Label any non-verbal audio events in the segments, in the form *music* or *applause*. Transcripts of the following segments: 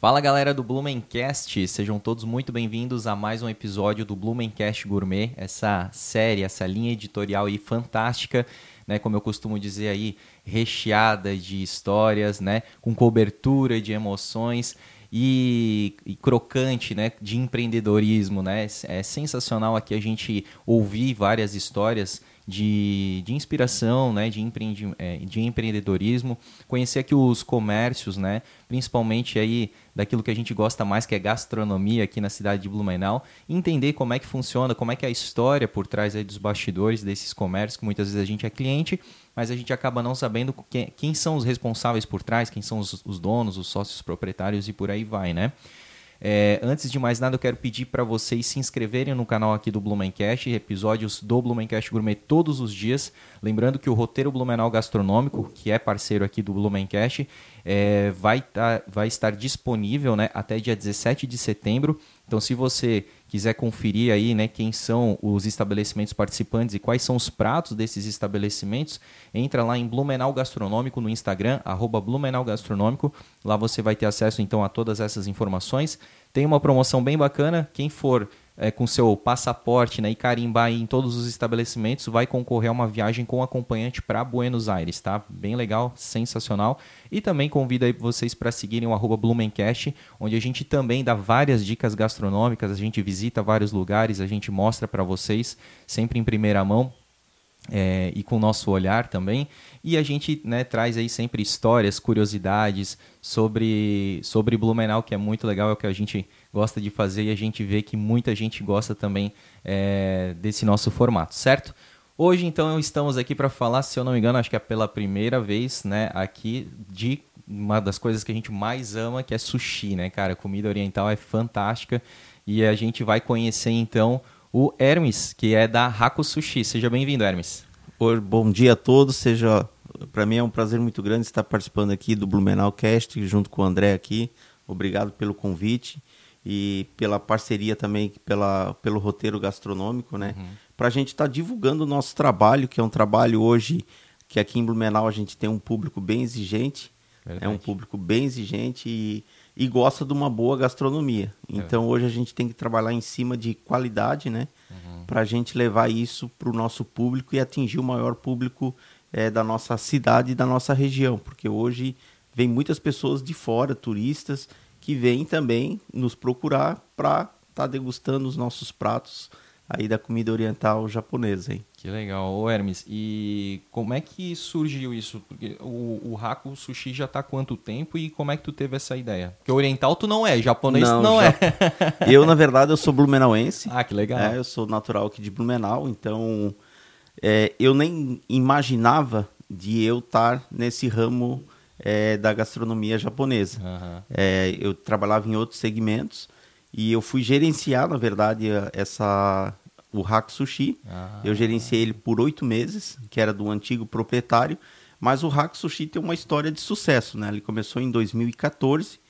Fala galera do Blumencast, sejam todos muito bem-vindos a mais um episódio do Blumencast Gourmet, essa série, essa linha editorial aí fantástica, né, como eu costumo dizer aí, recheada de histórias, né, com cobertura de emoções e, e, crocante, né, de empreendedorismo, né? É sensacional aqui a gente ouvir várias histórias de, de inspiração, né, de, empreendi, é, de empreendedorismo, conhecer aqui os comércios, né, principalmente aí daquilo que a gente gosta mais, que é gastronomia aqui na cidade de Blumenau, entender como é que funciona, como é que é a história por trás aí dos bastidores desses comércios, que muitas vezes a gente é cliente, mas a gente acaba não sabendo quem, quem são os responsáveis por trás, quem são os, os donos, os sócios proprietários e por aí vai, né? É, antes de mais nada, eu quero pedir para vocês se inscreverem no canal aqui do Blumencast, episódios do Blumencast Gourmet todos os dias. Lembrando que o roteiro Blumenau Gastronômico, que é parceiro aqui do Blumencast, é, vai, tá, vai estar disponível né, até dia 17 de setembro. Então, se você quiser conferir aí, né, quem são os estabelecimentos participantes e quais são os pratos desses estabelecimentos, entra lá em Blumenau Gastronômico no Instagram, arroba Blumenau Gastronômico. Lá você vai ter acesso então a todas essas informações. Tem uma promoção bem bacana. Quem for é, com seu passaporte né, e carimbar em todos os estabelecimentos, vai concorrer a uma viagem com acompanhante para Buenos Aires, tá? Bem legal, sensacional. E também convido vocês para seguirem o Blumencast, onde a gente também dá várias dicas gastronômicas, a gente visita vários lugares, a gente mostra para vocês, sempre em primeira mão, é, e com o nosso olhar também. E a gente né, traz aí sempre histórias, curiosidades sobre, sobre Blumenau, que é muito legal, é o que a gente gosta de fazer e a gente vê que muita gente gosta também é, desse nosso formato, certo? Hoje, então, estamos aqui para falar, se eu não me engano, acho que é pela primeira vez, né, aqui de uma das coisas que a gente mais ama, que é sushi, né, cara? comida oriental é fantástica e a gente vai conhecer, então, o Hermes, que é da Raco Sushi. Seja bem-vindo, Hermes. Bom dia a todos, seja para mim é um prazer muito grande estar participando aqui do Blumenau Cast junto com o André aqui. Obrigado pelo convite e pela parceria também pela, pelo roteiro gastronômico, né? Uhum. Para a gente estar tá divulgando o nosso trabalho, que é um trabalho hoje que aqui em Blumenau a gente tem um público bem exigente, Verdade. é um público bem exigente e, e gosta de uma boa gastronomia. Então é. hoje a gente tem que trabalhar em cima de qualidade, né? Uhum. Para a gente levar isso para o nosso público e atingir o maior público é, da nossa cidade e da nossa região, porque hoje vem muitas pessoas de fora, turistas, que vêm também nos procurar para estar tá degustando os nossos pratos aí da comida oriental japonesa. Hein? Que legal. Ô Hermes, e como é que surgiu isso? Porque o, o Haku Sushi já está há quanto tempo e como é que tu teve essa ideia? Porque oriental tu não é, japonês não, tu não já... é. *laughs* eu, na verdade, eu sou blumenauense. Ah, que legal. É, eu sou natural aqui de Blumenau, então é, eu nem imaginava de eu estar nesse ramo é, da gastronomia japonesa. Uhum. É, eu trabalhava em outros segmentos e eu fui gerenciar, na verdade, essa o Hack Sushi. Ah. Eu gerenciei ele por oito meses, que era do antigo proprietário. Mas o Hack Sushi tem uma história de sucesso, né? Ele começou em 2014.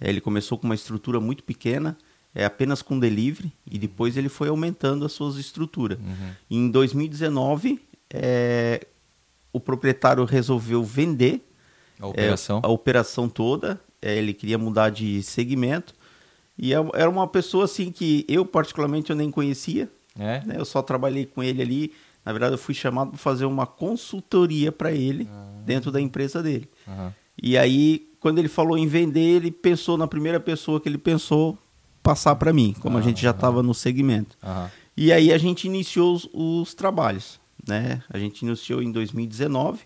É, ele começou com uma estrutura muito pequena, é apenas com delivery, e depois ele foi aumentando as suas estruturas. Uhum. Em 2019, é, o proprietário resolveu vender a operação, é, a operação toda. É, ele queria mudar de segmento. E é, era uma pessoa assim que eu particularmente eu nem conhecia. É? Né? Eu só trabalhei com ele ali. Na verdade, eu fui chamado para fazer uma consultoria para ele ah. dentro da empresa dele. Uhum. E aí, quando ele falou em vender, ele pensou na primeira pessoa que ele pensou passar para mim, como a gente já estava no segmento. E aí a gente iniciou os, os trabalhos. Né? A gente iniciou em 2019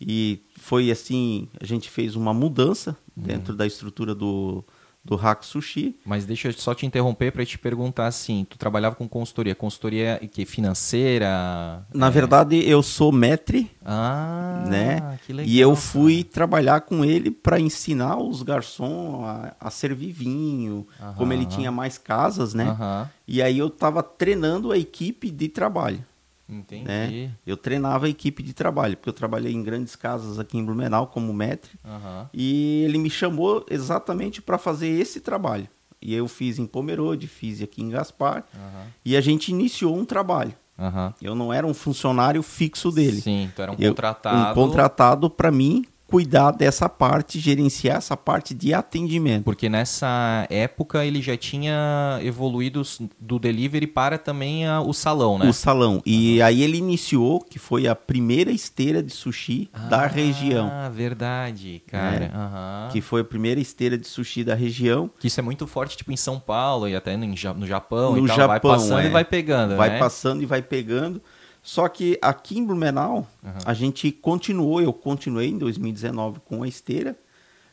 e foi assim, a gente fez uma mudança uhum. dentro da estrutura do, do Hack Sushi. Mas deixa eu só te interromper para te perguntar assim, tu trabalhava com consultoria, consultoria que financeira? Na é... verdade, eu sou metre, ah, né? Que legal, e eu fui cara. trabalhar com ele para ensinar os garçons a, a servir vinho, aham, como ele tinha mais casas, né? Aham. E aí eu estava treinando a equipe de trabalho. Entendi. Né? Eu treinava a equipe de trabalho, porque eu trabalhei em grandes casas aqui em Blumenau como metre. Uhum. E ele me chamou exatamente para fazer esse trabalho. E eu fiz em Pomerode, fiz aqui em Gaspar. Uhum. E a gente iniciou um trabalho. Uhum. Eu não era um funcionário fixo dele. Sim, então era um contratado. Eu, um contratado para mim cuidar dessa parte, gerenciar essa parte de atendimento. Porque nessa época ele já tinha evoluído do delivery para também a, o salão, né? O salão. E aí ele iniciou, que foi a primeira esteira de sushi ah, da região. Ah, verdade, cara. Né? Uhum. Que foi a primeira esteira de sushi da região. Que isso é muito forte, tipo, em São Paulo e até no, no Japão. No e tal. Japão, vai passando é. e vai pegando, Vai né? passando e vai pegando. Só que aqui em Blumenau, uhum. a gente continuou, eu continuei em 2019 com a esteira.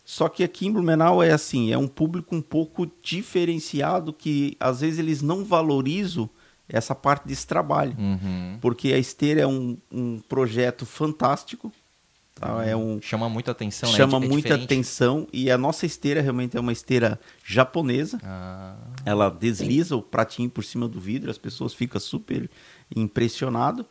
Só que aqui em Blumenau é assim, é um público um pouco diferenciado que às vezes eles não valorizam essa parte desse trabalho. Uhum. Porque a esteira é um, um projeto fantástico. Tá? Uhum. É um, chama muita atenção, né? Chama é muita diferente. atenção. E a nossa esteira realmente é uma esteira japonesa. Ah. Ela desliza o pratinho por cima do vidro, as pessoas ficam super impressionado.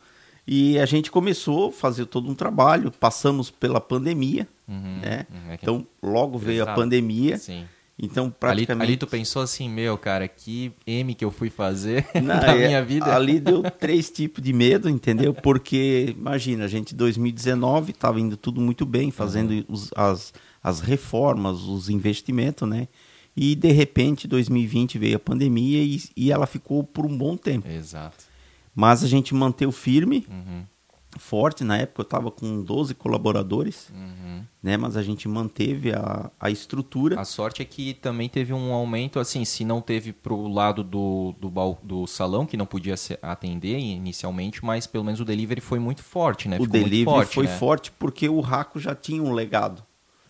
E a gente começou a fazer todo um trabalho, passamos pela pandemia, uhum, né? Uhum, é então, logo veio a pandemia. Sim. Então, praticamente... Ali, ali, tu pensou assim, meu, cara, que M que eu fui fazer *laughs* Não, na é, minha vida. Ali deu três tipos de medo, entendeu? Porque, imagina, a gente em 2019 estava indo tudo muito bem, fazendo uhum. os, as, as reformas, os investimentos, né? E, de repente, 2020 veio a pandemia e, e ela ficou por um bom tempo. Exato. Mas a gente manteve firme, uhum. forte. Na época eu estava com 12 colaboradores, uhum. né? Mas a gente manteve a, a estrutura. A sorte é que também teve um aumento, assim, se não teve para o lado do, do, do, salão, que não podia atender inicialmente, mas pelo menos o delivery foi muito forte, né? O Ficou delivery forte, foi né? forte porque o Raco já tinha um legado.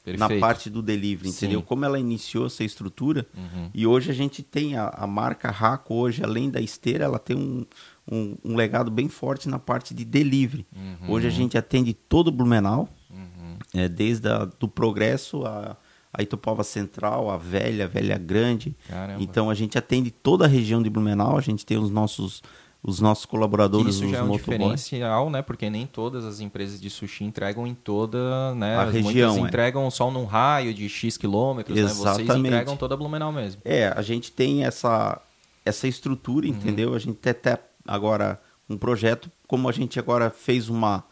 Perfeito. na parte do delivery, entendeu? Sim. Como ela iniciou essa estrutura uhum. e hoje a gente tem a, a marca Raco hoje, além da esteira, ela tem um, um, um, legado bem forte na parte de delivery. Uhum. Hoje a gente atende todo o Blumenau, uhum. é, desde a, do Progresso a, a Itupava Central, a Velha, a Velha Grande. Caramba. Então a gente atende toda a região de Blumenau, a gente tem os nossos os nossos colaboradores, Isso já é um motoboys. diferencial, né? Porque nem todas as empresas de sushi entregam em toda, né? A região, Muitas é. entregam só num raio de X quilômetros, né? Vocês Exatamente. entregam toda a Blumenau mesmo. É, a gente tem essa, essa estrutura, Uhum. entendeu? A gente tem até agora um projeto, como a gente agora fez uma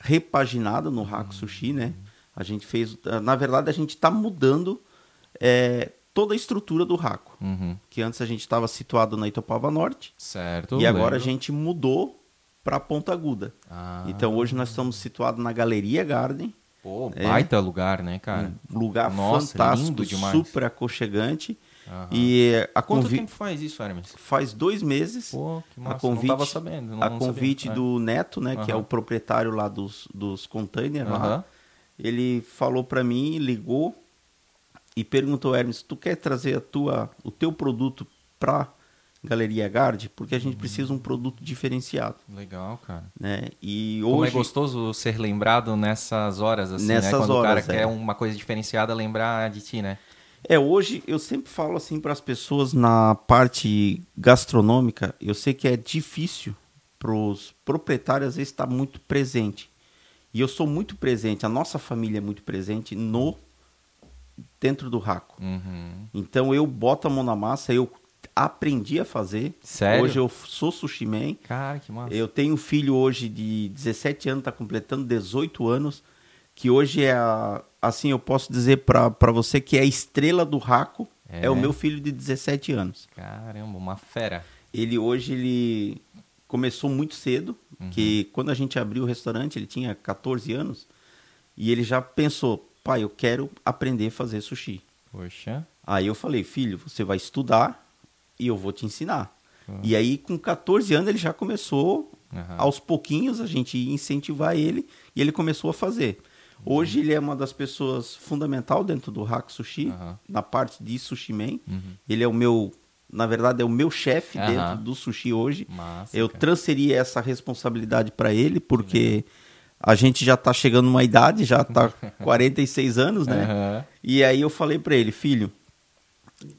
repaginada no Raku Sushi, né? A gente fez, na verdade, a gente está mudando é, toda a estrutura do Raco. Uhum. Que antes a gente estava situado na Itopava Norte. Certo. E agora a lembro. gente mudou para Ponta Aguda. Ah. Então hoje nós estamos situados na Galeria Garden. Pô, É. baita lugar, né, cara? Um lugar Nossa, fantástico, super aconchegante. Aham. E a Quanto convi... tempo faz isso, Hermes? faz dois meses. Pô, que massa. a convite, não tava sabendo. Não, a não convite sabia. do Neto, né, que é o proprietário lá dos, dos containers lá, ele falou para mim, ligou e perguntou, Hermes, tu quer trazer a tua, o teu produto para Galeria Guard? Porque a gente Uhum. precisa de um produto diferenciado, Legal, cara. né? E Como hoje é gostoso ser lembrado nessas horas, assim, né? Nessas Quando o horas, cara é. quer uma coisa diferenciada, lembrar de ti, né? É, hoje eu sempre falo assim para as pessoas na parte gastronômica, eu sei que é difícil para os proprietários às vezes estar muito presente. E eu sou muito presente, a nossa família é muito presente no dentro do raco. Uhum. Então eu boto a mão na massa, eu aprendi a fazer. Sério? Hoje eu sou sushi man. Cara, que massa. Eu tenho um filho hoje de 17 anos, está completando 18 anos, que hoje é a, assim eu posso dizer para você que é a estrela do raco, é. É. o meu filho de 17 anos. Caramba, uma fera. Ele hoje ele começou muito cedo, Uhum. que quando a gente abriu o restaurante, ele tinha 14 anos, e ele já pensou, pai, eu quero aprender a fazer sushi. Poxa. Aí eu falei, filho, você vai estudar e eu vou te ensinar. Uhum. E aí, com 14 anos, ele já começou, Aham. aos pouquinhos, a gente ia incentivar ele e ele começou a fazer. Hoje ele é uma das pessoas fundamental dentro do Hack Sushi, Aham. na parte de Sushi Man. Uhum. Ele é o meu, na verdade, é o meu chefe dentro do sushi hoje. Massa. Eu cara. transferi essa responsabilidade para ele, porque a gente já está chegando numa idade, já *laughs* está 46 anos, né? E aí eu falei para ele, filho,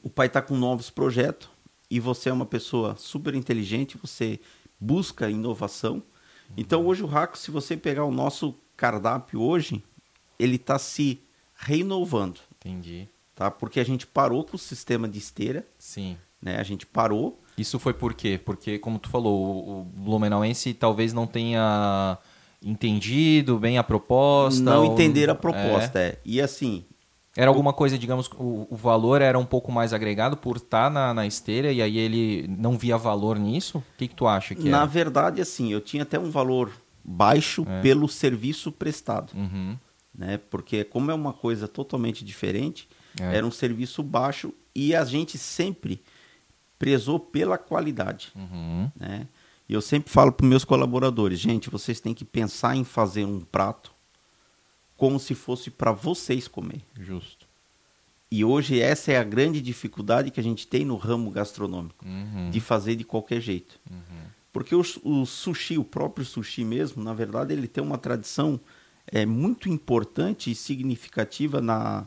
o pai está com novos projetos e você é uma pessoa super inteligente, você busca inovação. Então hoje o Raco, se você pegar o nosso cardápio hoje, ele está se renovando, Entendi. tá? Porque a gente parou com o sistema de esteira, Sim. né? A gente parou. Isso foi por quê? Porque, como tu falou, o Blumenauense talvez não tenha entendido bem a proposta? Não ou- entender a proposta, é. E assim, Era alguma coisa, digamos, o, o valor era um pouco mais agregado por estar na, na esteira e aí ele não via valor nisso? O que, que tu acha que na é? verdade, assim, eu tinha até um valor baixo É. pelo serviço prestado, Uhum. Né? Porque como é uma coisa totalmente diferente, É. era um serviço baixo e a gente sempre prezou pela qualidade, Uhum. né? E eu sempre falo para meus colaboradores, gente, vocês têm que pensar em fazer um prato como se fosse para vocês comer. Justo. E hoje essa é a grande dificuldade que a gente tem no ramo gastronômico, Uhum. de fazer de qualquer jeito. Porque o, o sushi, o próprio sushi mesmo, na verdade, ele tem uma tradição é, muito importante e significativa na,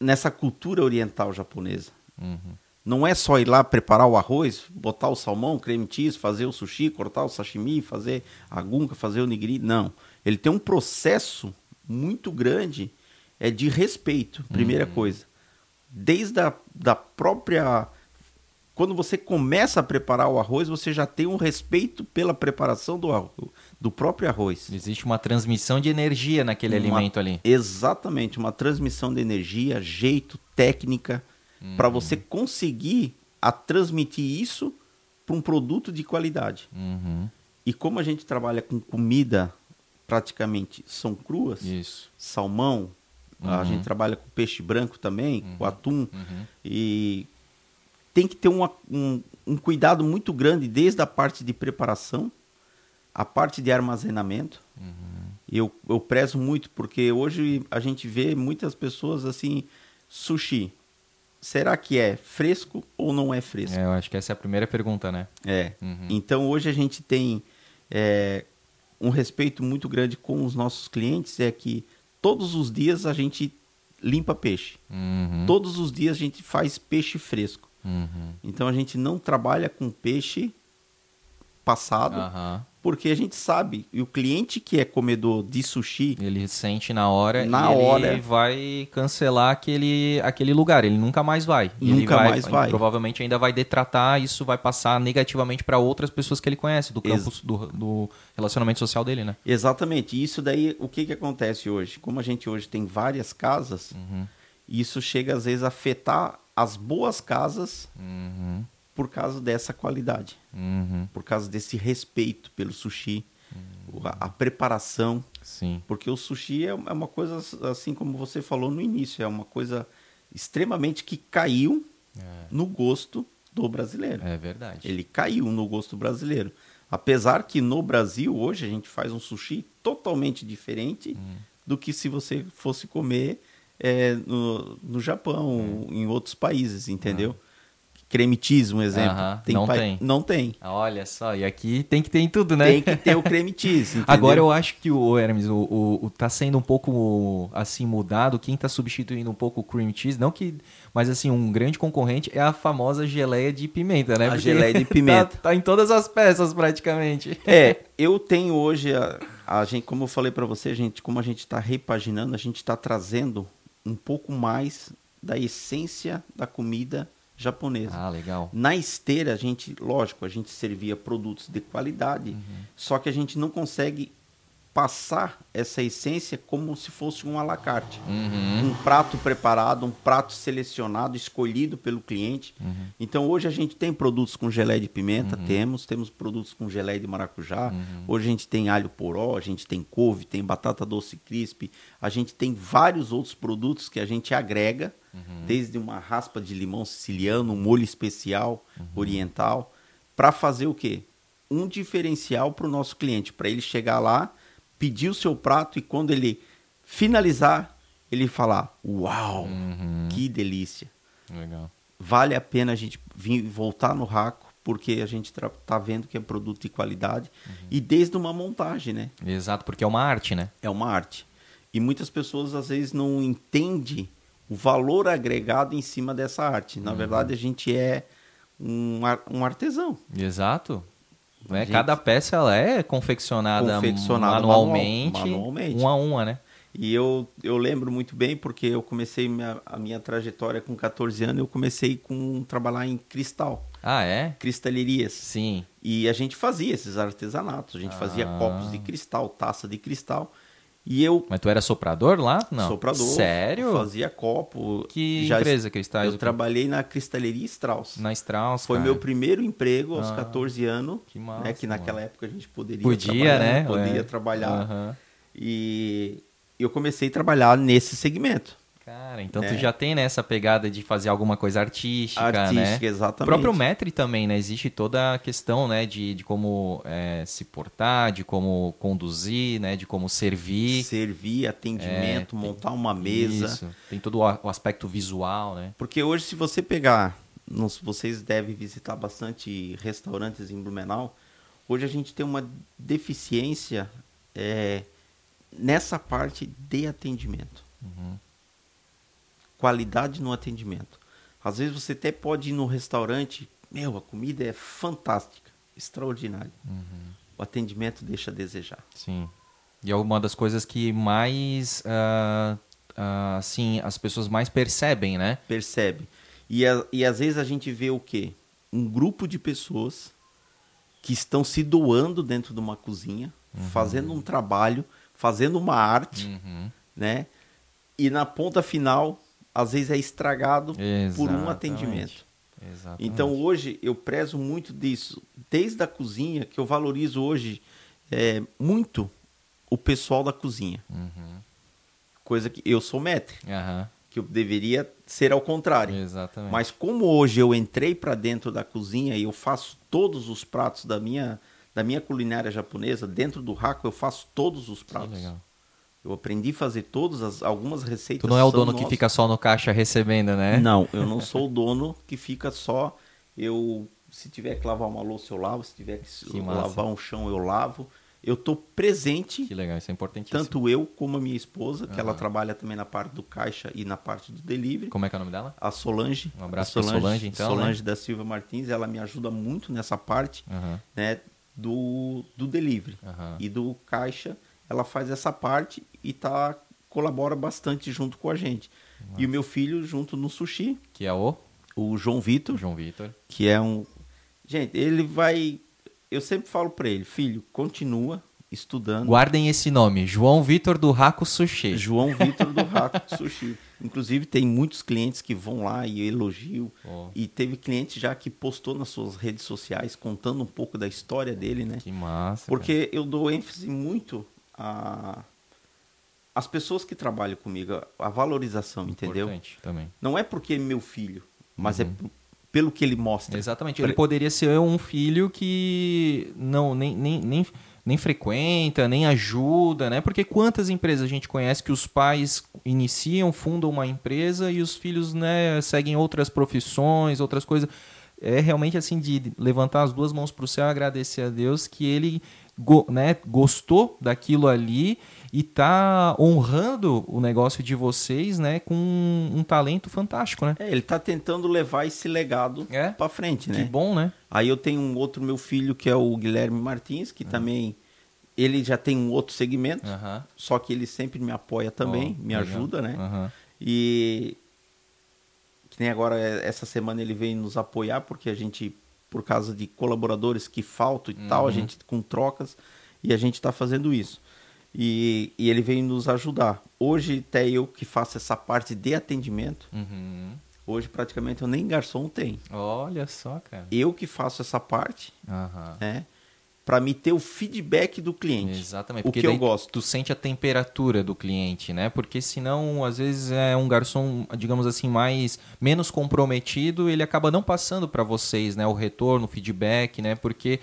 nessa cultura oriental japonesa. Uhum. Não é só ir lá preparar o arroz, botar o salmão, creme cheese, fazer o sushi, cortar o sashimi, fazer a gunka, fazer o nigiri. Não. Ele tem um processo muito grande é de respeito, primeira coisa. Desde a da própria... Quando você começa a preparar o arroz, você já tem um respeito pela preparação do, do próprio arroz. Existe uma transmissão de energia naquele Uma- alimento ali. Exatamente, uma transmissão de energia, jeito, técnica, para você conseguir a transmitir isso para um produto de qualidade. Uhum. E como a gente trabalha com comida praticamente são cruas, Isso. salmão, a Uhum. gente trabalha com peixe branco também, com atum, Uhum. e tem que ter uma- um, um cuidado muito grande desde a parte de preparação, a parte de armazenamento. Eu, eu prezo muito, porque hoje a gente vê muitas pessoas assim, sushi. Será que é fresco ou não é fresco? É, eu acho que essa é a primeira pergunta, né? É. Uhum. Então hoje a gente tem é, um respeito muito grande com os nossos clientes, é que todos os dias a gente limpa peixe. Uhum. Todos os dias a gente faz peixe fresco. Uhum. Então a gente não trabalha com peixe passado, Aham. porque a gente sabe, e o cliente que é comedor de sushi, Ele sente na hora Na e ele hora. vai cancelar aquele, aquele lugar. Ele nunca mais vai. Ele Nunca mais vai. Provavelmente ainda vai detratar, isso vai passar negativamente para outras pessoas que ele conhece, do campo Ex- do, do relacionamento social dele, né? Exatamente. Isso daí, o que, que acontece hoje? Como a gente hoje tem várias casas, Uhum. isso chega às vezes a afetar as boas casas Uhum. por causa dessa qualidade, Uhum. por causa desse respeito pelo sushi, a, a preparação, Sim. porque o sushi é é uma coisa assim como você falou no início, é uma coisa extremamente que caiu no gosto do brasileiro. É verdade. Ele caiu no gosto brasileiro. Apesar que no Brasil, hoje, a gente faz um sushi totalmente diferente Hum. do que se você fosse comer é, no, no Japão, em outros países, entendeu? Creme cheese, um exemplo. Hum. Aham, não pa- tem. Não tem. Ah, Olha só, e aqui tem que ter em tudo, né? Tem que ter o creme *laughs* cheese? Agora eu acho que o Hermes, o, o, o- tá sendo um pouco assim mudado. Quem tá substituindo um pouco o cream cheese, não que, mas assim um grande concorrente é a famosa geleia de pimenta, né? A geleia de *laughs* pimenta. tá, tá em todas as peças praticamente. É, *laughs* eu tenho hoje, a, a gente, como eu falei para você, gente, como a gente está repaginando, a gente está trazendo um pouco mais da essência da comida japonesa. Ah, legal. Na esteira, a gente, lógico, a gente servia produtos de qualidade, Uhum. só que a gente não consegue passar essa essência como se fosse um à la carte. Uhum. Um prato preparado, um prato selecionado, escolhido pelo cliente. Uhum. Então hoje a gente tem produtos com geleia de pimenta, temos, temos produtos com geleia de maracujá. Uhum. Hoje a gente tem alho poró, a gente tem couve, tem batata doce crisp, a gente tem vários outros produtos que a gente agrega, Uhum. desde uma raspa de limão siciliano, um molho especial Uhum. oriental, para fazer o quê? Um diferencial para o nosso cliente, para ele chegar lá, pedir o seu prato e quando ele finalizar, ele falar: Uau, Uhum. que delícia! Legal. Vale a pena a gente vir voltar no raco, porque a gente tá vendo que é produto de qualidade e desde uma montagem, né? Exato, porque é uma arte, né? É uma arte. E muitas pessoas às vezes não entendem o valor agregado em cima dessa arte. Na verdade, a gente é um, um artesão. Exato. Né? Gente- Cada peça ela é confeccionada, Confeccionada manualmente, manual- manualmente. uma a uma, né? E eu, eu lembro muito bem porque eu comecei minha, a minha trajetória com 14 anos, eu comecei com trabalhar em cristal. Ah, é? Cristalerias. Sim. E a gente fazia esses artesanatos, a gente Ah. fazia copos de cristal, taça de cristal. E eu, Mas tu era soprador lá? Não. soprador, Sério? fazia copo. Que Já empresa cristais? Eu trabalhei na Cristaleria Strauss. Na Strauss, Foi cara. meu primeiro emprego aos Ah, 14 anos. que massa, né, que naquela mano. época a gente poderia Podia, trabalhar, né? Podia É. trabalhar. Aham. E eu comecei a trabalhar nesse segmento. Cara, então tu É. já tem né, essa pegada de fazer alguma coisa artística, Artística, né? O exatamente. próprio Metri também, né? Existe toda a questão, né? De, de como é, se portar, de como conduzir, né? De como servir. Servir, atendimento, É, tem- montar uma mesa. Isso. Tem todo o o aspecto visual, né? Porque hoje, se você pegar, nos- vocês devem visitar bastante restaurantes em Blumenau. Hoje a gente tem uma deficiência é, nessa parte de atendimento. Uhum. Qualidade no atendimento. Às vezes você até pode ir no restaurante, meu, a comida é fantástica, extraordinária. Uhum. O atendimento deixa a desejar. Sim. E é uma das coisas que mais, ah, ah, assim, as pessoas mais percebem, né? Percebe? E, a- e às vezes a gente vê o quê? Um grupo de pessoas que estão se doando dentro de uma cozinha, fazendo um trabalho, fazendo uma arte, Uhum. né? E na ponta final, às vezes é estragado por um Exatamente. atendimento. Exatamente. Então hoje eu prezo muito disso, desde a cozinha, que eu valorizo hoje é, muito o pessoal da cozinha. Uhum. Coisa que eu sou maître, Aham. que eu deveria ser ao contrário. Exatamente. Mas como hoje eu entrei para dentro da cozinha e eu faço todos os pratos da minha da minha culinária japonesa dentro do raco eu faço todos os Que pratos. legal. Eu aprendi a fazer todas as algumas receitas. Tu não é o dono que nossas. fica só no caixa recebendo, né? Não, eu não *laughs* sou o dono que fica só. Eu se tiver que lavar uma louça eu lavo, se tiver que, Que lavar um chão eu lavo. Eu tô presente Que legal, isso é importantíssimo. tanto eu como a minha esposa, que ela trabalha também na parte do caixa e na parte do delivery. Como é que é o nome dela? A Solange. Um abraço a pra Solange, então, Solange da Silva Martins, ela me ajuda muito nessa parte, Aham. né, do, do delivery. Aham. E do caixa, ela faz essa parte e tá colabora bastante junto com a gente. E o meu filho junto no sushi, Que é o o João Vitor, João Vitor. que é um Gente, ele vai eu sempre falo para ele, filho, continua estudando. Guardem esse nome, João Vitor do Raco Sushi. João Vitor do *laughs* Rato Sushi. Inclusive, tem muitos clientes que vão lá e elogiam. Oh. E teve cliente já que postou nas suas redes sociais contando um pouco da história dele, né? Que massa. Porque eu dou ênfase muito a as pessoas que trabalham comigo, a- valorização, entendeu? Importante também. Não é porque é meu filho, mas Uhum. é pelo que ele mostra. Exatamente. Ele poderia ser um filho que não nem, nem, nem, nem frequenta, nem ajuda, né? Porque quantas empresas a gente conhece que os pais iniciam, fundam uma empresa e os filhos, né, seguem outras profissões, outras coisas. É realmente assim de levantar as duas mãos para o céu e agradecer a Deus que ele go- né, gostou daquilo ali e tá honrando o negócio de vocês, né, com um, um talento fantástico, né? É, ele tá tentando levar esse legado É. pra frente, Que né? bom, né? Aí eu tenho um outro meu filho que é o Guilherme Martins, Uhum. que também ele já tem um outro segmento, só que ele sempre me apoia também, Ó, me legal. ajuda, né? E que nem agora é, essa semana ele veio nos apoiar porque a gente por causa de colaboradores que faltam e tal, a Uhum. gente com trocas e a gente está fazendo isso. E, e ele veio nos ajudar. Hoje até eu que faço essa parte de atendimento, Uhum. hoje praticamente eu nem garçom tenho. Olha só, cara. Eu que faço essa parte, Aham. né? Para me ter o feedback do cliente. Exatamente. O porque que eu gosto. Tu sente a temperatura do cliente, né? Porque senão, às vezes, é um garçom, digamos assim, mais menos comprometido, ele acaba não passando para vocês, né? O retorno, o feedback, né? Porque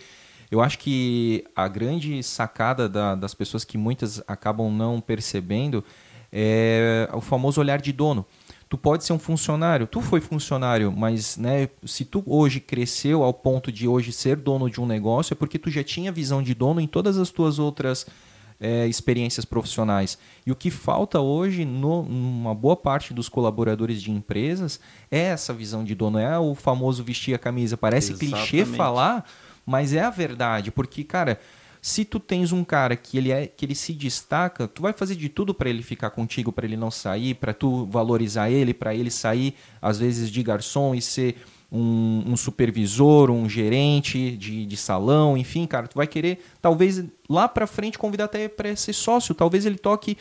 eu acho que a grande sacada da- das pessoas que muitas acabam não percebendo é o famoso olhar de dono. Tu pode ser um funcionário, tu foi funcionário, mas né, se tu hoje cresceu ao ponto de hoje ser dono de um negócio, é porque tu já tinha visão de dono em todas as tuas outras é, experiências profissionais. E o que falta hoje, no, numa boa parte dos colaboradores de empresas, é essa visão de dono, é o famoso vestir a camisa. Parece clichê Exatamente. falar, mas é a verdade, porque, cara, Se tu tens um cara que ele é que ele se destaca, tu vai fazer de tudo para ele ficar contigo, para ele não sair, para tu valorizar ele, para ele sair às vezes de garçom e ser um, um supervisor, um gerente de, de salão, enfim, cara, tu vai querer talvez lá para frente convidar até para ser sócio, talvez ele toque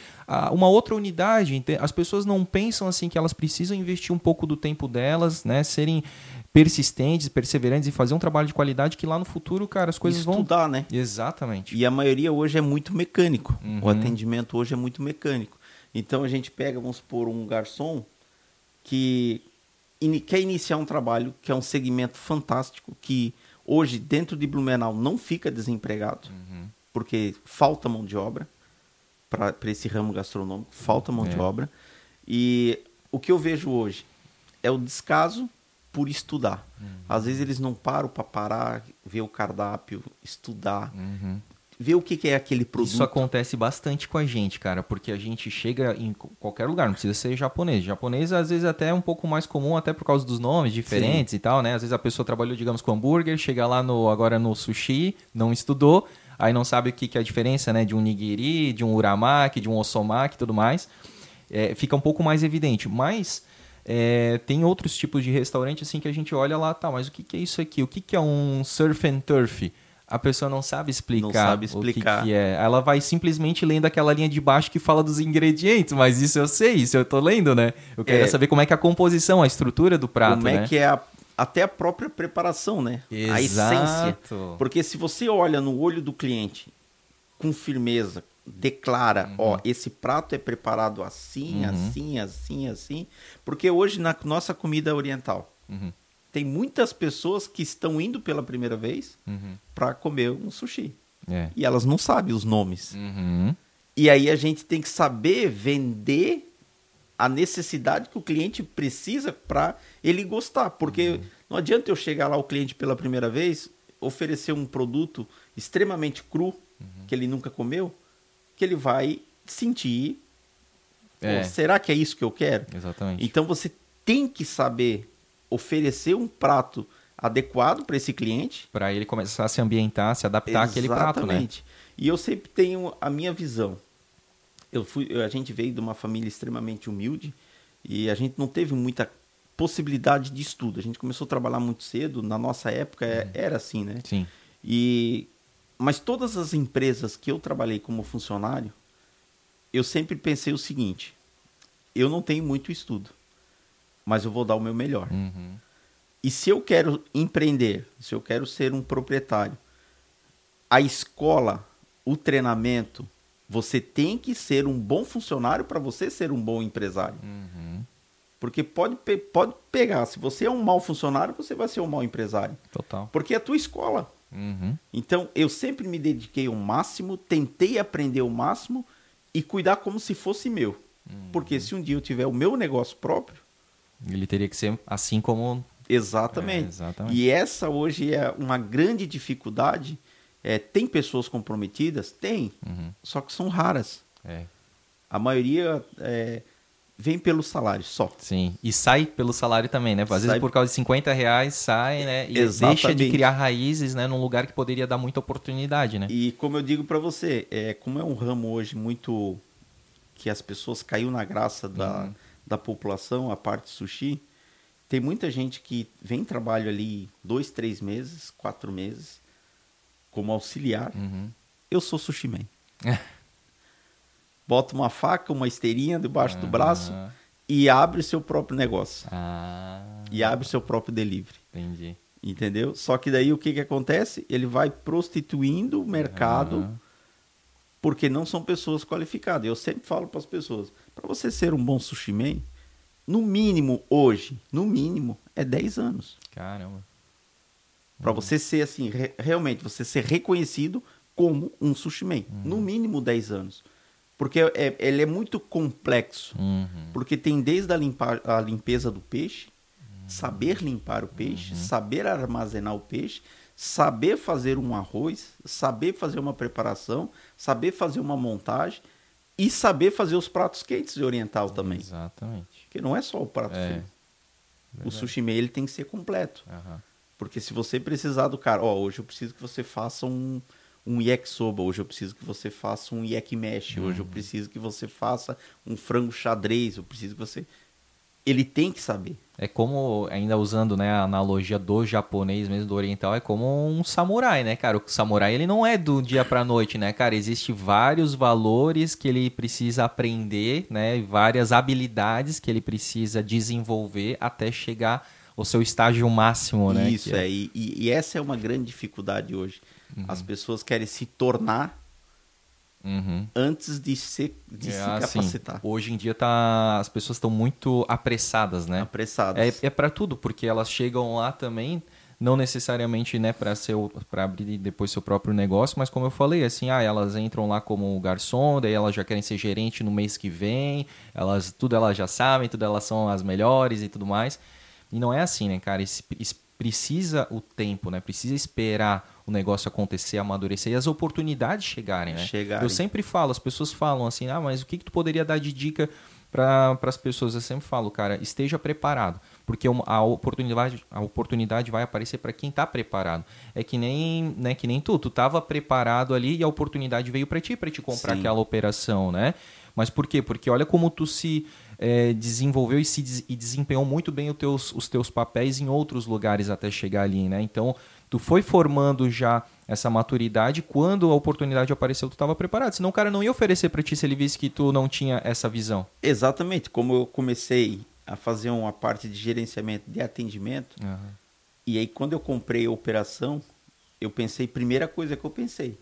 uma outra unidade. As pessoas não pensam assim que elas precisam investir um pouco do tempo delas, né, serem persistentes, perseverantes e fazer um trabalho de qualidade que lá no futuro, cara, as coisas Estudar, vão Estudar, né? Exatamente. E a maioria hoje é muito mecânico. Uhum. O atendimento hoje é muito mecânico. Então a gente pega, vamos supor, um garçom que in, quer iniciar um trabalho que é um segmento fantástico, que hoje dentro de Blumenau não fica desempregado, uhum. porque falta mão de obra para esse ramo gastronômico, falta mão é. de obra. E o que eu vejo hoje é o descaso por estudar. Uhum. Às vezes eles não param para parar, ver o cardápio, estudar. Uhum ver o que, que é aquele produto. Isso acontece bastante com a gente, cara, porque a gente chega em qualquer lugar, não precisa ser japonês. Japonês às vezes até é um pouco mais comum, até por causa dos nomes diferentes Sim. e tal, né? Às vezes a pessoa trabalhou, digamos, com hambúrguer, chega lá no agora no sushi, não estudou, aí não sabe o que, que é a diferença, né, de um nigiri, de um uramaki, de um osomaki e tudo mais. É, fica um pouco mais evidente, mas é, tem outros tipos de restaurante assim que a gente olha lá, tá, mas o que, que é isso aqui? O que, que é um surf and turf? a pessoa não sabe explicar, não sabe explicar. o que, que, é. Ela vai simplesmente lendo aquela linha de baixo que fala dos ingredientes, mas isso eu sei, isso eu tô lendo, né? Eu quero é. saber como é que é a composição, a estrutura do prato, Como é né? que é a, até a própria preparação, né? Exato. A essência. Porque se você olha no olho do cliente com firmeza, declara, uhum. ó, esse prato é preparado assim, uhum. assim, assim, assim, porque hoje na nossa comida oriental, uhum tem muitas pessoas que estão indo pela primeira vez uhum. para comer um sushi. É. E elas não sabem os nomes. Uhum. E aí a gente tem que saber vender a necessidade que o cliente precisa para ele gostar. Porque uhum. não adianta eu chegar lá o cliente pela primeira vez, oferecer um produto extremamente cru, que ele nunca comeu, que ele vai sentir. É. será que é isso que eu quero? Exatamente. Então você tem que saber oferecer um prato adequado para esse cliente. Para ele começar a se ambientar, se adaptar àquele prato, né? E eu sempre tenho a minha visão. Eu fui, a gente veio de uma família extremamente humilde e a gente não teve muita possibilidade de estudo. A gente começou a trabalhar muito cedo. Na nossa época é, uhum. era assim, né? Sim. E mas todas as empresas que eu trabalhei como funcionário, eu sempre pensei o seguinte: eu não tenho muito estudo mas eu vou dar o meu melhor. Uhum. E se eu quero empreender, se eu quero ser um proprietário, a escola, o treinamento, você tem que ser um bom funcionário para você ser um bom empresário. Uhum. Porque pode, pode pegar, se você é um mau funcionário, você vai ser um mau empresário. Total. Porque é a tua escola. Uhum. Então, eu sempre me dediquei ao máximo, tentei aprender o máximo e cuidar como se fosse meu. Uhum. Porque se um dia eu tiver o meu negócio próprio, ele teria que ser assim como. Exatamente. É, exatamente. E essa hoje é uma grande dificuldade. É, tem pessoas comprometidas? Tem. Uhum. Só que são raras. É. A maioria é, vem pelo salário só. Sim. E sai pelo salário também, né? Às sai... vezes por causa de 50 reais sai, né? E Exatamente. deixa de criar raízes né? num lugar que poderia dar muita oportunidade, né? E como eu digo para você, é, como é um ramo hoje muito que as pessoas caiu na graça da. Uhum da população, a parte sushi, tem muita gente que vem trabalho ali dois, três meses, quatro meses, como auxiliar. Uhum. Eu sou sushi man. *laughs* Bota uma faca, uma esteirinha debaixo uhum. do braço e abre o seu próprio negócio. Ah. E abre o seu próprio delivery. Entendi. Entendeu? Só que daí o que, que acontece? Ele vai prostituindo o mercado uhum. porque não são pessoas qualificadas. Eu sempre falo para as pessoas: para você ser um bom sushi man, no mínimo hoje, no mínimo, é 10 anos. Caramba. Para uhum. você ser assim, re realmente, você ser reconhecido como um sushi man. Uhum. No mínimo 10 anos. Porque é, ele é muito complexo. Uhum. Porque tem desde a, limpar, a limpeza do peixe, uhum. saber limpar o peixe, uhum. saber armazenar o peixe, saber fazer um arroz, saber fazer uma preparação, saber fazer uma montagem e saber fazer os pratos quentes de oriental também. Exatamente. Porque não é só o prato é. frio. O sushi meio ele tem que ser completo. Porque se você precisar do cara, ó, hoje eu preciso que você faça um, um yakisoba, hoje eu preciso que você faça um yakimeshi, hoje eu preciso que você faça um frango xadrez, eu preciso que você ele tem que saber. É como, ainda usando né, a analogia do japonês mesmo, do oriental, é como um samurai, né, cara? O samurai, ele não é do dia pra noite, né, cara? Existem vários valores que ele precisa aprender, né? Várias habilidades que ele precisa desenvolver até chegar ao seu estágio máximo, né? Isso, que é. E, e essa é uma grande dificuldade hoje. As pessoas querem se tornar Uhum. antes de, ser, de É, se assim, capacitar. hoje em dia tá, as pessoas estão muito apressadas, né? Apressadas. É, é para tudo, porque elas chegam lá também, não necessariamente, né, para ser para abrir depois seu próprio negócio, mas como eu falei, assim, ah, elas entram lá como garçom, daí elas já querem ser gerente no mês que vem, elas tudo elas já sabem, tudo elas são as melhores e tudo mais. E não é assim, né, cara? Isso precisa o tempo, né? Precisa esperar o negócio acontecer, amadurecer e as oportunidades chegarem, né? Chegarem. Eu sempre falo, as pessoas falam assim, ah, mas o que, que tu poderia dar de dica para as pessoas? Eu sempre falo, cara, esteja preparado, porque a oportunidade, a oportunidade vai aparecer para quem está preparado. É que nem, né, que nem tu, tu estava preparado ali e a oportunidade veio para ti, para te comprar Sim. aquela operação, né? Mas por quê? Porque olha como tu se eh, desenvolveu e se e desempenhou muito bem os teus, os teus papéis em outros lugares até chegar ali, né? Então, tu foi formando já essa maturidade quando a oportunidade apareceu, tu estava preparado. Senão o cara não ia oferecer para ti se ele visse que tu não tinha essa visão. Exatamente. Como eu comecei a fazer uma parte de gerenciamento de atendimento, e aí quando eu comprei a operação, eu pensei, primeira coisa que eu pensei,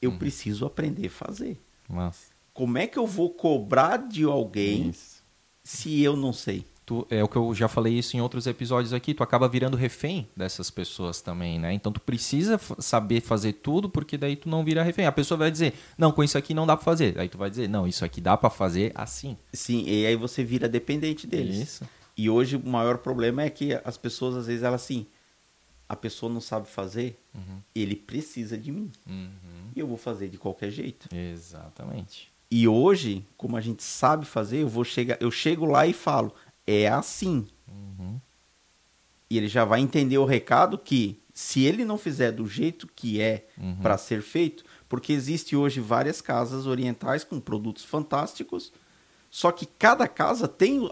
eu Hum. preciso aprender a fazer. Mas Como é que eu vou cobrar de alguém Isso. se eu não sei? Tu, é o que eu já falei isso em outros episódios aqui, tu acaba virando refém dessas pessoas também, né? Então tu precisa saber fazer tudo, porque daí tu não vira refém. A pessoa vai dizer, não, com isso aqui não dá pra fazer. Aí tu vai dizer, não, isso aqui dá pra fazer assim. Sim, e aí você vira dependente deles. Isso. E hoje o maior problema é que as pessoas, às vezes, elas assim, a pessoa não sabe fazer, ele precisa de mim. Uhum. E eu vou fazer de qualquer jeito. Exatamente. E hoje, como a gente sabe fazer, eu vou chegar, eu chego lá e falo, é assim. Uhum. E ele já vai entender o recado que se ele não fizer do jeito que é Uhum. para ser feito, porque existe hoje várias casas orientais com produtos fantásticos, só que cada casa tem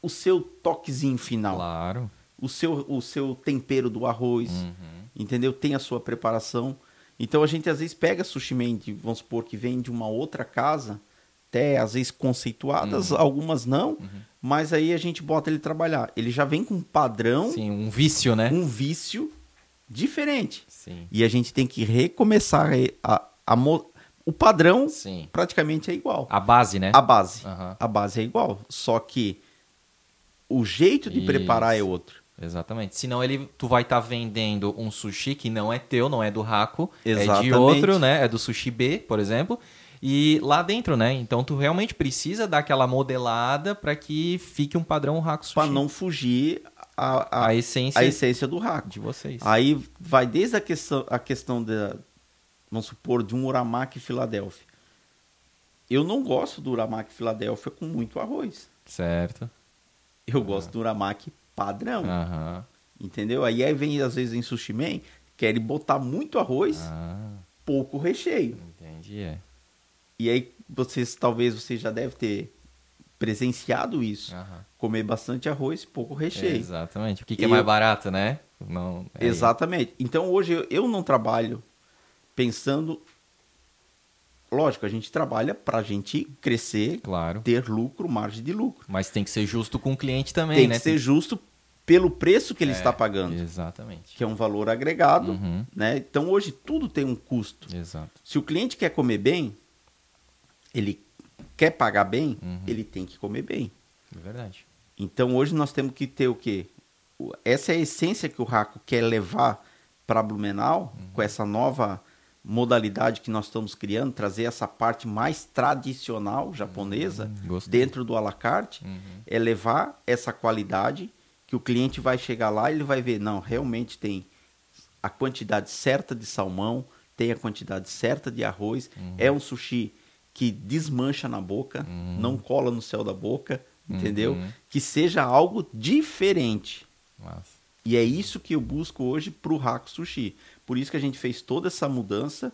o, seu toquezinho final, Claro. o seu o seu tempero do arroz, Uhum. entendeu? Tem a sua preparação. Então a gente às vezes pega sushi man, de, vamos supor que vem de uma outra casa, até às vezes conceituadas, algumas não, mas aí a gente bota ele trabalhar. Ele já vem com um padrão, Sim, um vício, né? um vício diferente. Sim. E a gente tem que recomeçar a, a mo- o padrão Sim. praticamente é igual. A base, né? A base. Aham. A base é igual, só que o jeito de Isso. preparar é outro. Exatamente. Senão ele, tu vai estar vendendo um sushi que não é teu, não é do Raco, é de outro, né? É do Sushi B, por exemplo. E lá dentro, né? Então tu realmente precisa dar aquela modelada para que fique um padrão Raco Sushi. Para não fugir a, a, a essência a essência do raco. de vocês. Aí vai desde a questão, a questão da, vamos supor, de um uramaki Filadélfia. Eu não gosto do uramaki Filadélfia com muito arroz. Certo. Eu gosto do uramaki padrão, entendeu? Aí, aí vem, às vezes, em sushi man, querem botar muito arroz, Ah, pouco recheio. entendi. É. E aí, vocês, talvez, você já deve ter presenciado isso. Comer bastante arroz, pouco recheio. Exatamente. O que, que é Eu- mais barato, né? Não, é- Exatamente. Então hoje eu- eu não trabalho pensando. Lógico, a gente trabalha para a gente crescer, Claro. ter lucro, margem de lucro. Mas tem que ser justo com o cliente também, Tem né? que ser justo pelo preço que ele É, está pagando, Exatamente. que é um valor agregado. Uhum. Né? Então hoje tudo tem um custo. Exato. Se o cliente quer comer bem, ele quer pagar bem, Uhum. ele tem que comer bem. É verdade. Então hoje nós temos que ter o quê? Essa é a essência que o Raco quer levar para Blumenau, Uhum. com essa nova modalidade que nós estamos criando, trazer essa parte mais tradicional japonesa Uhum, dentro do alacarte, Uhum. é levar essa qualidade que o cliente vai chegar lá e ele vai ver, não, realmente tem a quantidade certa de salmão, tem a quantidade certa de arroz, Uhum. é um sushi que desmancha na boca, não cola no céu da boca, entendeu? Uhum. Que seja algo diferente. Massa. E é isso que eu busco hoje pro Raku Sushi. por isso que a gente fez toda essa mudança.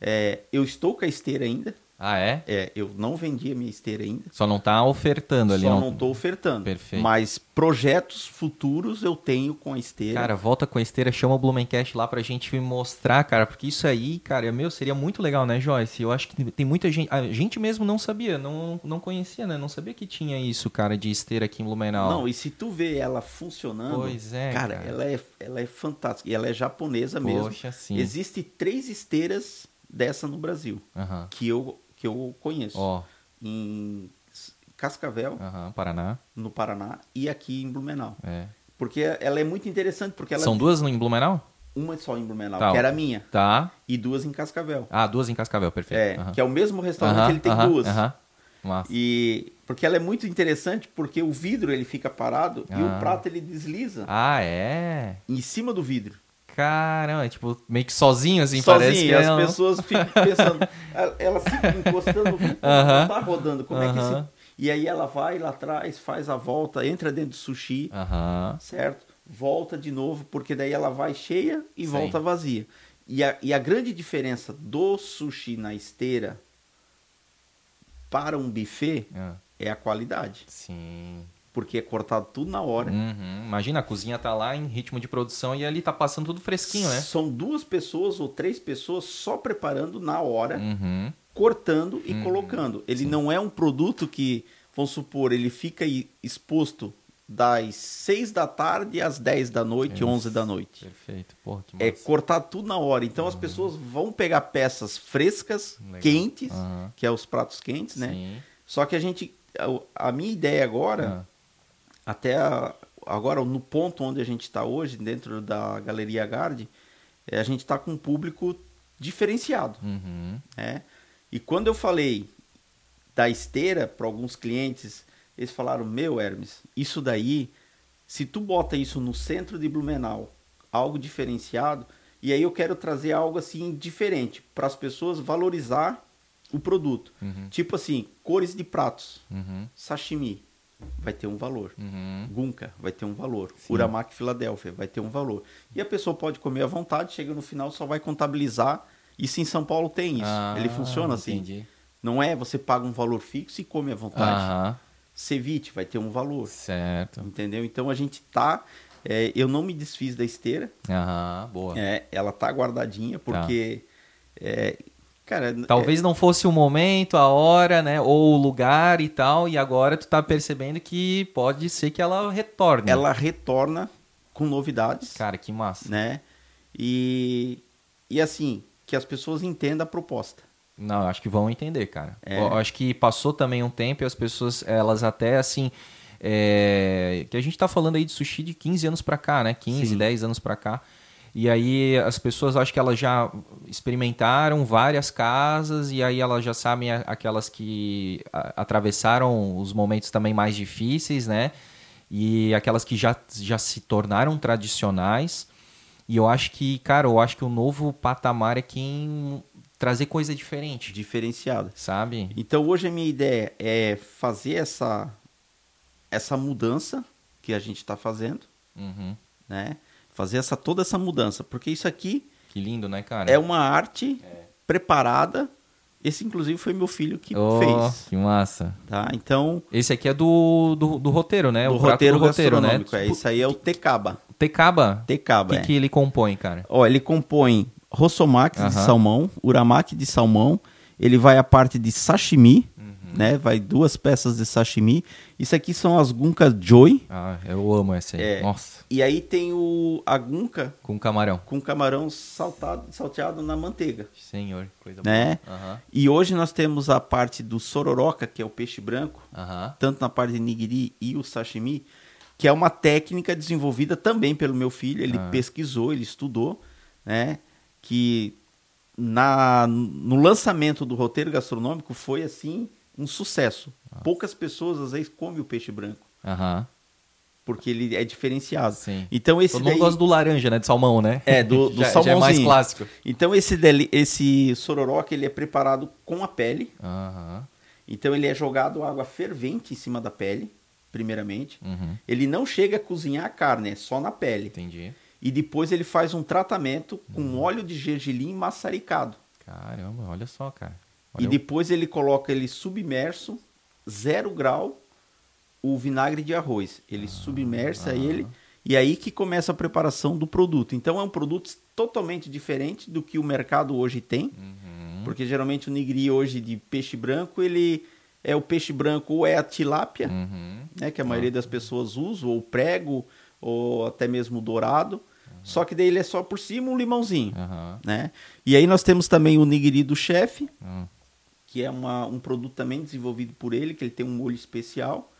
É, eu estou com a esteira ainda. Ah, é? É, eu não vendi a minha esteira ainda. Só não tá ofertando ali. Só não estou ofertando. Perfeito. Mas projetos futuros eu tenho com a esteira. Cara, volta com a esteira, chama o Blumencast lá pra gente mostrar, cara, porque isso aí, cara, meu, seria muito legal, né, Joyce? Eu acho que tem muita gente. A gente mesmo não sabia, não, não conhecia, né? Não sabia que tinha isso, cara, de esteira aqui em Blumenau. Não, e se tu vê ela funcionando. Pois é, cara, cara. Ela, é, ela é fantástica. E ela é japonesa mesmo. Poxa, sim. Existem três esteiras dessa no Brasil que eu, que eu conheço. Ó, Em Cascavel, aham, Paraná. no Paraná, e aqui em Blumenau. É. Porque ela é muito interessante, porque ela São duas no- em Blumenau? uma só em Blumenau, Tá. que era a minha, Tá. e duas em Cascavel. Ah, duas em Cascavel, perfeito. É, Aham. que é o mesmo restaurante, Aham, ele tem duas. Massa. E porque ela é muito interessante porque o vidro ele fica parado e Ah. o prato ele desliza Ah, é? em cima do vidro. Caramba, é tipo, meio que sozinho, assim, Sozinho, parece que e as é um- pessoas ficam *laughs* pensando, ela, ela fica encostando Aham. não tá rodando, como é que se... E aí ela vai lá atrás, faz a volta, entra dentro do sushi, Aham. certo? Volta de novo, porque daí ela vai cheia e Sim. volta vazia. E a, e a grande diferença do sushi na esteira para um buffet Ah, é a qualidade. sim. Porque é cortado tudo na hora. Uhum. Imagina, a cozinha tá lá em ritmo de produção e ali tá passando tudo fresquinho, né? São duas pessoas ou três pessoas só preparando na hora, Uhum. cortando e colocando. Ele não é um produto que, vamos supor, ele fica exposto das 6 da tarde às 10 da noite, 11 da noite. Perfeito. Porra, que É massa. cortar tudo na hora. Então as pessoas vão pegar peças frescas, Legal. quentes, Aham. que é os pratos quentes, né? Sim. Só que a gente, a, a minha ideia agora, Ah, até a- agora no ponto onde a gente está hoje, dentro da Galeria Gard, é, a gente está com um público diferenciado, Uhum. né? E quando eu falei da esteira para alguns clientes, eles falaram: "Meu Hermes, isso daí, se tu bota isso no centro de Blumenau, algo diferenciado, e aí eu quero trazer algo assim diferente para as pessoas valorizar o produto. Uhum. Tipo assim, cores de pratos, Uhum. sashimi vai ter um valor. Uhum. Gunka vai ter um valor. Sim. Uramaki Filadélfia vai ter um valor. E a pessoa pode comer à vontade, chega no final só vai contabilizar. Isso em São Paulo tem isso. Ah, Ele funciona assim. Entendi. Não é você paga um valor fixo e come à vontade. Aham. Ceviche vai ter um valor. Certo. Entendeu? Então a gente tá. é, eu não me desfiz da esteira. Aham, boa. É, ela tá guardadinha porque. é, cara, Talvez não fosse o momento, a hora, né? Ou o lugar e tal. E agora tu tá percebendo que pode ser que ela retorne. ela retorna com novidades. Cara, que massa. né? E, e assim, que as pessoas entendam a proposta. Não, acho que vão entender, cara. É. Eu acho que passou também um tempo e as pessoas, elas até assim. é, que a gente tá falando aí de sushi de 15 anos pra cá, né? 15, Sim. 10 anos pra cá. E aí as pessoas acho que elas já experimentaram várias casas e aí elas já sabem aquelas que atravessaram os momentos também mais difíceis, né? E aquelas que já, já se tornaram tradicionais. E eu acho que, cara, eu acho que o novo patamar é quem trazer coisa diferente, Diferenciada. sabe? Então hoje a minha ideia é fazer essa, essa mudança que a gente está fazendo, Uhum. né? Fazer essa, toda essa mudança. Porque isso aqui Que lindo, né, cara? é uma arte preparada. Esse, inclusive, foi meu filho que Oh, fez. Que massa. Tá? Então, Esse aqui é do, do, do roteiro, né? o o roteiro do roteiro, né? É, isso aí é o Tecaba. Tecaba. O Tecaba, que, é. que ele compõe, cara? Ó, ele compõe rossomaki de Aham. salmão, uramaki de salmão, ele vai a parte de sashimi. Né? Vai duas peças de sashimi. Isso aqui são as gunka joy. Ah, eu amo essa aí. É. Nossa. E aí tem o a gunka Com camarão. com camarão saltado, salteado na manteiga, Senhor, coisa né? boa. Aham. E hoje nós temos a parte do sororoca, que é o peixe branco, Aham. tanto na parte de nigiri e o sashimi, que é uma técnica desenvolvida também pelo meu filho. Ele Ah. pesquisou, ele estudou, né? Que na, no lançamento do roteiro gastronômico foi assim um sucesso. Ah. Poucas pessoas às vezes comem o peixe branco, Aham. porque ele é diferenciado. Sim. Então esse Todo mundo daí- gosta do laranja, né? De salmão, né? É, do, *laughs* do já, já é mais salmãozinho. clássico. Então esse, deli- esse sororoca ele é preparado com a pele. Então ele é jogado água fervente em cima da pele, primeiramente. Uhum. Ele não chega a cozinhar a carne, é só na pele. Entendi. e depois ele faz um tratamento com óleo de gergelim maçaricado. Caramba, olha só, cara. E depois ele coloca ele submerso, zero grau, o vinagre de arroz. Ele Ah, submersa ele e aí que começa a preparação do produto. Então é um produto totalmente diferente do que o mercado hoje tem, Uhum. porque geralmente o nigiri hoje de peixe branco, ele é o peixe branco ou é a tilápia, Uhum. né, que a maioria das pessoas usa, ou prego, ou até mesmo dourado. Só que daí ele é só por cima um limãozinho, Aham. né? E aí nós temos também o nigiri do chefe, Hum. Que é uma, um produto também desenvolvido por ele, que ele tem um molho especial.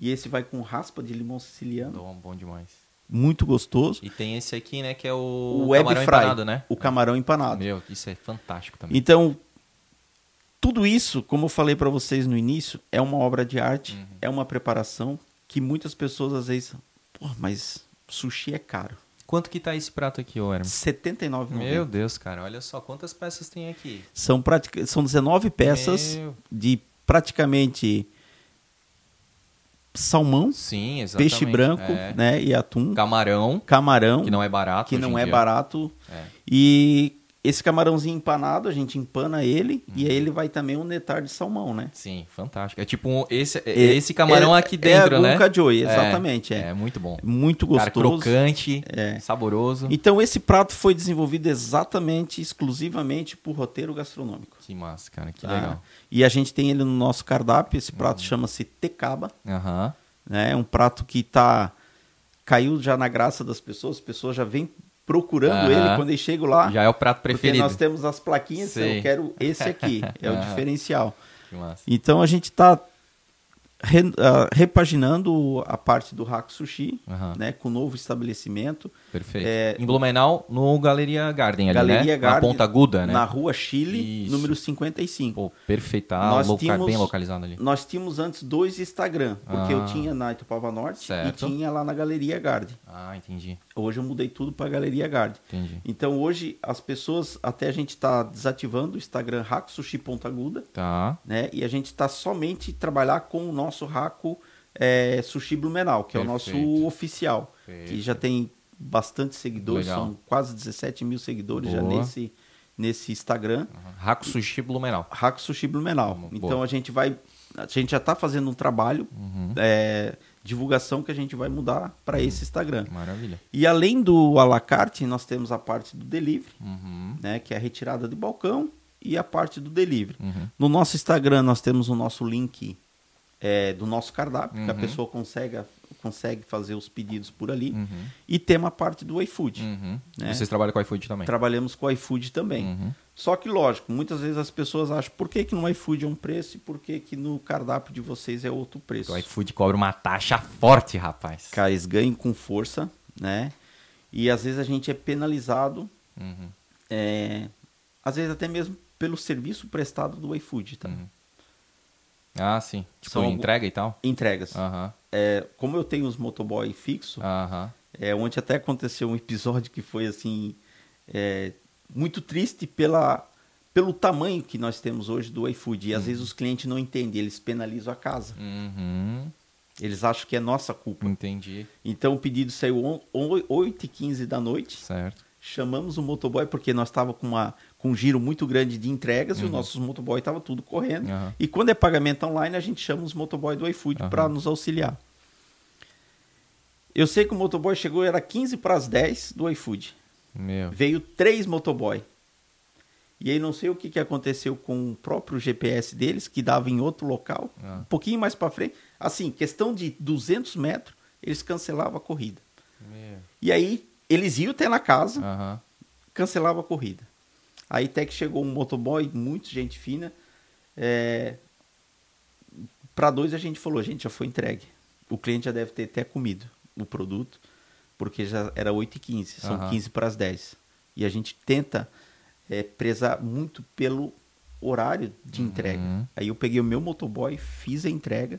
E esse vai com raspa de limão siciliano. Bom, bom demais. Muito gostoso. E tem esse aqui, né, que é o, O web camarão fry, empanado, né? o camarão empanado. Meu, isso é fantástico também. Então, tudo isso, como eu falei para vocês no início, é uma obra de arte, Uhum. é uma preparação que muitas pessoas às vezes, pô, mas sushi é caro. Quanto que tá esse prato aqui, ô Hermes? R$ 79,90. Meu Deus, cara, olha só quantas peças tem aqui. São, pratica... São 19 peças Meu. de praticamente salmão, Sim, peixe branco É. né, e atum, Camarão, camarão, que não é barato. que não é dia. barato. É. E esse camarãozinho empanado, a gente empana ele e Uhum. aí ele vai também um netar de salmão, né? Sim, fantástico. É tipo um- esse, É- esse camarão é- aqui dentro, é né? Joy, exatamente, é. É, muito bom. Muito Cara, gostoso. crocante, É. saboroso. Então esse prato foi desenvolvido exatamente, exclusivamente por roteiro gastronômico. Que massa, cara, que tá? legal. E a gente tem ele no nosso cardápio, esse prato Uhum. chama-se tecaba, Aham. né? É um prato que tá caiu já na graça das pessoas, as pessoas já vêm procurando Aham. ele quando eles chegam lá. Já é o prato Porque preferido. nós temos as plaquinhas, eu quero esse aqui, é o *laughs* diferencial. Que massa. Então a gente está repaginando a parte do Hack Sushi, Aham. né, com novo estabelecimento. Perfeito. É, em Blumenau, no Galeria Garden ali, Galeria né? Garden, Na Ponta Aguda, né? Na Rua Chile, Isso. número 55. Pô, perfeita. Nós Loca- tínhamos- Bem localizado ali. Nós tínhamos antes dois Instagram, porque Ah. eu tinha na Itupava Norte Certo. e tinha lá na Galeria Garden. Ah, entendi. Hoje eu mudei tudo para Galeria Garden. Entendi. Então hoje as pessoas, até a gente está desativando o Instagram Hack Sushi Ponta Aguda, Tá. né? E a gente está somente trabalhar com o nosso Raco é, Sushi Blumenau, que é o nosso oficial, Perfeito. que já tem bastante seguidores, Legal. são quase 17 mil seguidores já Boa. nesse, nesse Instagram, Raco Sushi Blumenau. Raco Sushi Blumenau. Boa. Então a gente vai, a gente já está fazendo um trabalho, Uhum. é, divulgação que a gente vai mudar para esse Instagram. Maravilha. E além do à la carte, nós temos a parte do delivery, Uhum. né, que é a retirada de balcão e a parte do delivery. Uhum. No nosso Instagram nós temos o nosso link é, do nosso cardápio, que a Uhum. pessoa consegue, consegue fazer os pedidos por ali. Uhum. E tem a parte do iFood. Uhum. Né? Vocês trabalham com iFood também? Trabalhamos com o iFood também. Uhum. Só que, lógico, muitas vezes as pessoas acham por que, que no iFood é um preço e por que, que no cardápio de vocês é outro preço. O iFood cobra uma taxa forte, rapaz. Cara, eles ganham com força, né? E às vezes a gente é penalizado, Uhum. é, às vezes até mesmo pelo serviço prestado do iFood, tá? Uhum. Ah, sim. Tipo, São algum- entrega e tal? Entregas. É, como eu tenho os motoboy fixo, Aham. é, ontem até aconteceu um episódio que foi assim é, muito triste pela, pelo tamanho que nós temos hoje do iFood. E às vezes os clientes não entendem, eles penalizam a casa. Uhum. Eles acham que é nossa culpa. Entendi. Então o pedido saiu on- on- 8h15 da noite. Certo. Chamamos o motoboy porque nós estávamos com, uma- com um giro muito grande de entregas e os nossos motoboy estavam tudo correndo. Uhum. E quando é pagamento online, a gente chama os motoboy do iFood Aham. para nos auxiliar. Eu sei que o motoboy chegou, era 15 para as 10 do iFood. Meu. Veio três motoboy. E aí não sei o que, que aconteceu com o próprio GPS deles, que dava em outro local, Ah. um pouquinho mais para frente. Assim, questão de 200 metros, eles cancelavam a corrida. Meu. E aí eles iam até na casa, Aham. cancelava a corrida. Aí até que chegou um motoboy, muito gente fina. É... Para dois a gente falou, gente, já foi entregue. O cliente já deve ter até comido o produto, porque já era 8h15, são Aham. 15 para as 10. E a gente tenta é, prezar muito pelo horário de entrega. Uhum. Aí eu peguei o meu motoboy, fiz a entrega.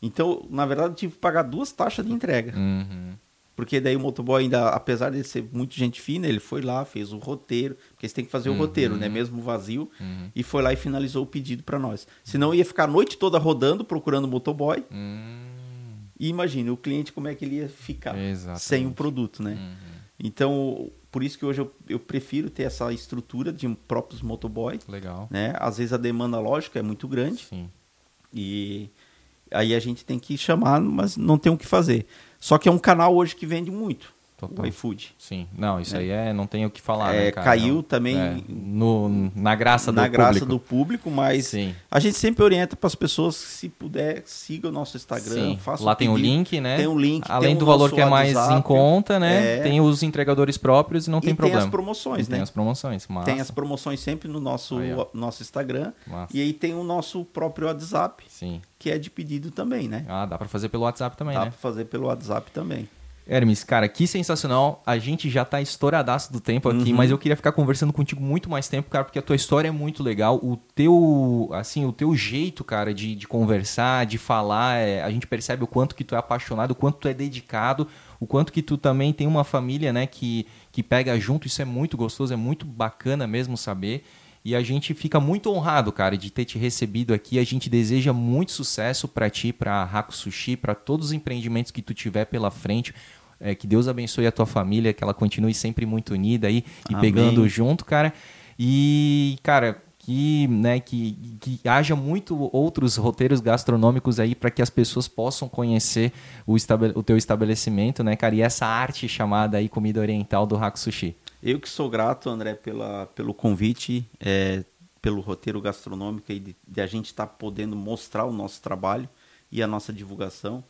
Então, na verdade, eu tive que pagar duas taxas de entrega. Uhum. Porque daí o motoboy ainda, apesar de ser muito gente fina, ele foi lá, fez o roteiro, porque você tem que fazer o Uhum. roteiro, né? Mesmo vazio, Uhum. e foi lá e finalizou o pedido para nós. Senão ia ficar a noite toda rodando, procurando o motoboy, Hum. e imagine o cliente como é que ele ia ficar Exatamente. sem o produto, né? Uhum. Então, por isso que hoje eu, eu prefiro ter essa estrutura de próprios motoboy. Legal. Né? Às vezes a demanda, lógico, é muito grande. Sim. E aí a gente tem que chamar, mas não tem o que fazer. Só que é um canal hoje que vende muito. Total. O iFood. Sim, não, isso aí é, não tem o que falar, É, né, cara? caiu Não- também é, no, na graça na do graça público. do público, mas Sim. a gente sempre orienta para as pessoas que, se puder, siga o nosso Instagram, Sim. faça Lá tem o link, né? Tem o link, Além do valor que é mais WhatsApp, em conta, né? é. Tem os entregadores próprios e não e tem problema. tem as promoções, E né? Tem as promoções, massa. Tem as promoções sempre no nosso, Aí, nosso Instagram. Massa. E aí tem o nosso próprio WhatsApp, Sim. que é de pedido também, né? Ah, dá pra fazer pelo WhatsApp também, Dá né? para fazer pelo WhatsApp também. Hermes, cara, que sensacional. A gente já tá estouradaço do tempo aqui, Uhum. mas eu queria ficar conversando contigo muito mais tempo, cara, porque a tua história é muito legal. O teu, assim, o teu jeito, cara, de, de conversar, de falar, é, a gente percebe o quanto que tu é apaixonado, o quanto tu é dedicado, o quanto que tu também tem uma família, né, que, que pega junto. Isso é muito gostoso, é muito bacana mesmo saber. E a gente fica muito honrado, cara, de ter te recebido aqui. A gente deseja muito sucesso para ti, para Haku Sushi, para todos os empreendimentos que tu tiver pela frente. É, que Deus abençoe a tua família, que ela continue sempre muito unida aí e Amém. pegando junto, cara. E, cara, que, né, que, que haja muito outros roteiros gastronômicos aí para que as pessoas possam conhecer o, o teu estabelecimento, né, cara? E essa arte chamada aí comida oriental do Haku Sushi. Eu que sou grato, André, pela, pelo convite, é, pelo roteiro gastronômico e de, de a gente estar podendo mostrar o nosso trabalho e a nossa divulgação.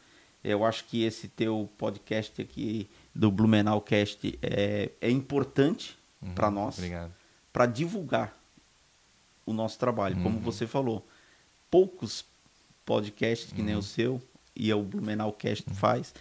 Eu acho que esse teu podcast aqui do Blumenau Cast é, é importante para nós, para divulgar o nosso trabalho. Como você falou, poucos podcasts que nem o seu e é o Blumenau Cast faz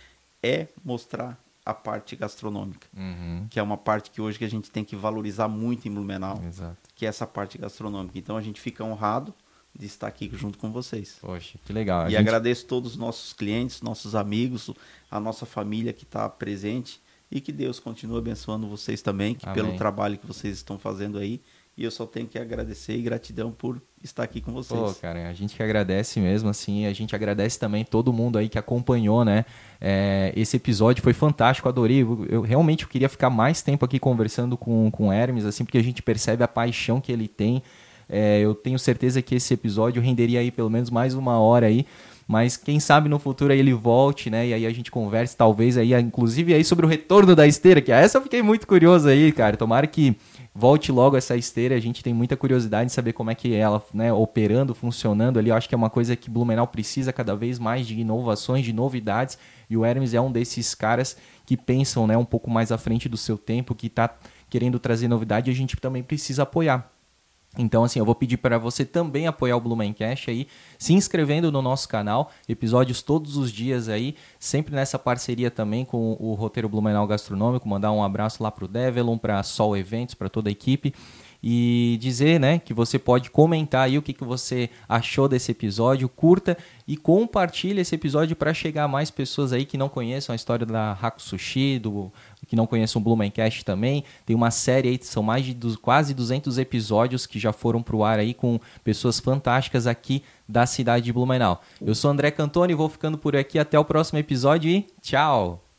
é mostrar a parte gastronômica Uhum. que é uma parte que hoje que a gente tem que valorizar muito em Blumenau, Exato. que é essa parte gastronômica. Então a gente fica honrado de estar aqui junto com vocês. Poxa, que legal. A e gente- agradeço todos os nossos clientes, nossos amigos, a nossa família que está presente e que Deus continue abençoando vocês também, que pelo Amém. trabalho que vocês estão fazendo aí. E eu só tenho que agradecer e gratidão por estar aqui com vocês. Pô, cara, a gente que agradece mesmo, assim, a gente agradece também todo mundo aí que acompanhou, né? É, esse episódio foi fantástico, adorei. Eu, eu realmente eu queria ficar mais tempo aqui conversando com, com o Hermes, assim, porque a gente percebe a paixão que ele tem. É, eu tenho certeza que esse episódio renderia aí pelo menos mais uma hora aí. Mas quem sabe no futuro aí ele volte, né? E aí a gente converse, talvez aí, inclusive aí sobre o retorno da esteira, que essa eu fiquei muito curioso aí, cara. Tomara que volte logo essa esteira. A gente tem muita curiosidade de saber como é que é ela, né, operando, funcionando ali. Eu acho que é uma coisa que Blumenau precisa cada vez mais de inovações, de novidades. E o Hermes é um desses caras que pensam, né, um pouco mais à frente do seu tempo, que está querendo trazer novidade. E a gente também precisa apoiar. Então, assim, eu vou pedir para você também apoiar o Blumencast aí, se inscrevendo no nosso canal, episódios todos os dias aí, sempre nessa parceria também com o roteiro Blumenau Gastronômico, mandar um abraço lá pro Develon, para Sol Eventos, para toda a equipe e dizer, né, que você pode comentar aí o que, que você achou desse episódio, curta e compartilhe esse episódio para chegar a mais pessoas aí que não conheçam a história da Haku Sushi, do que não conheçam o Blumencast também. Tem uma série aí, são mais de du- quase 200 episódios que já foram pro ar aí com pessoas fantásticas aqui da cidade de Blumenau. Eu sou André Cantoni, vou ficando por aqui até o próximo episódio e tchau.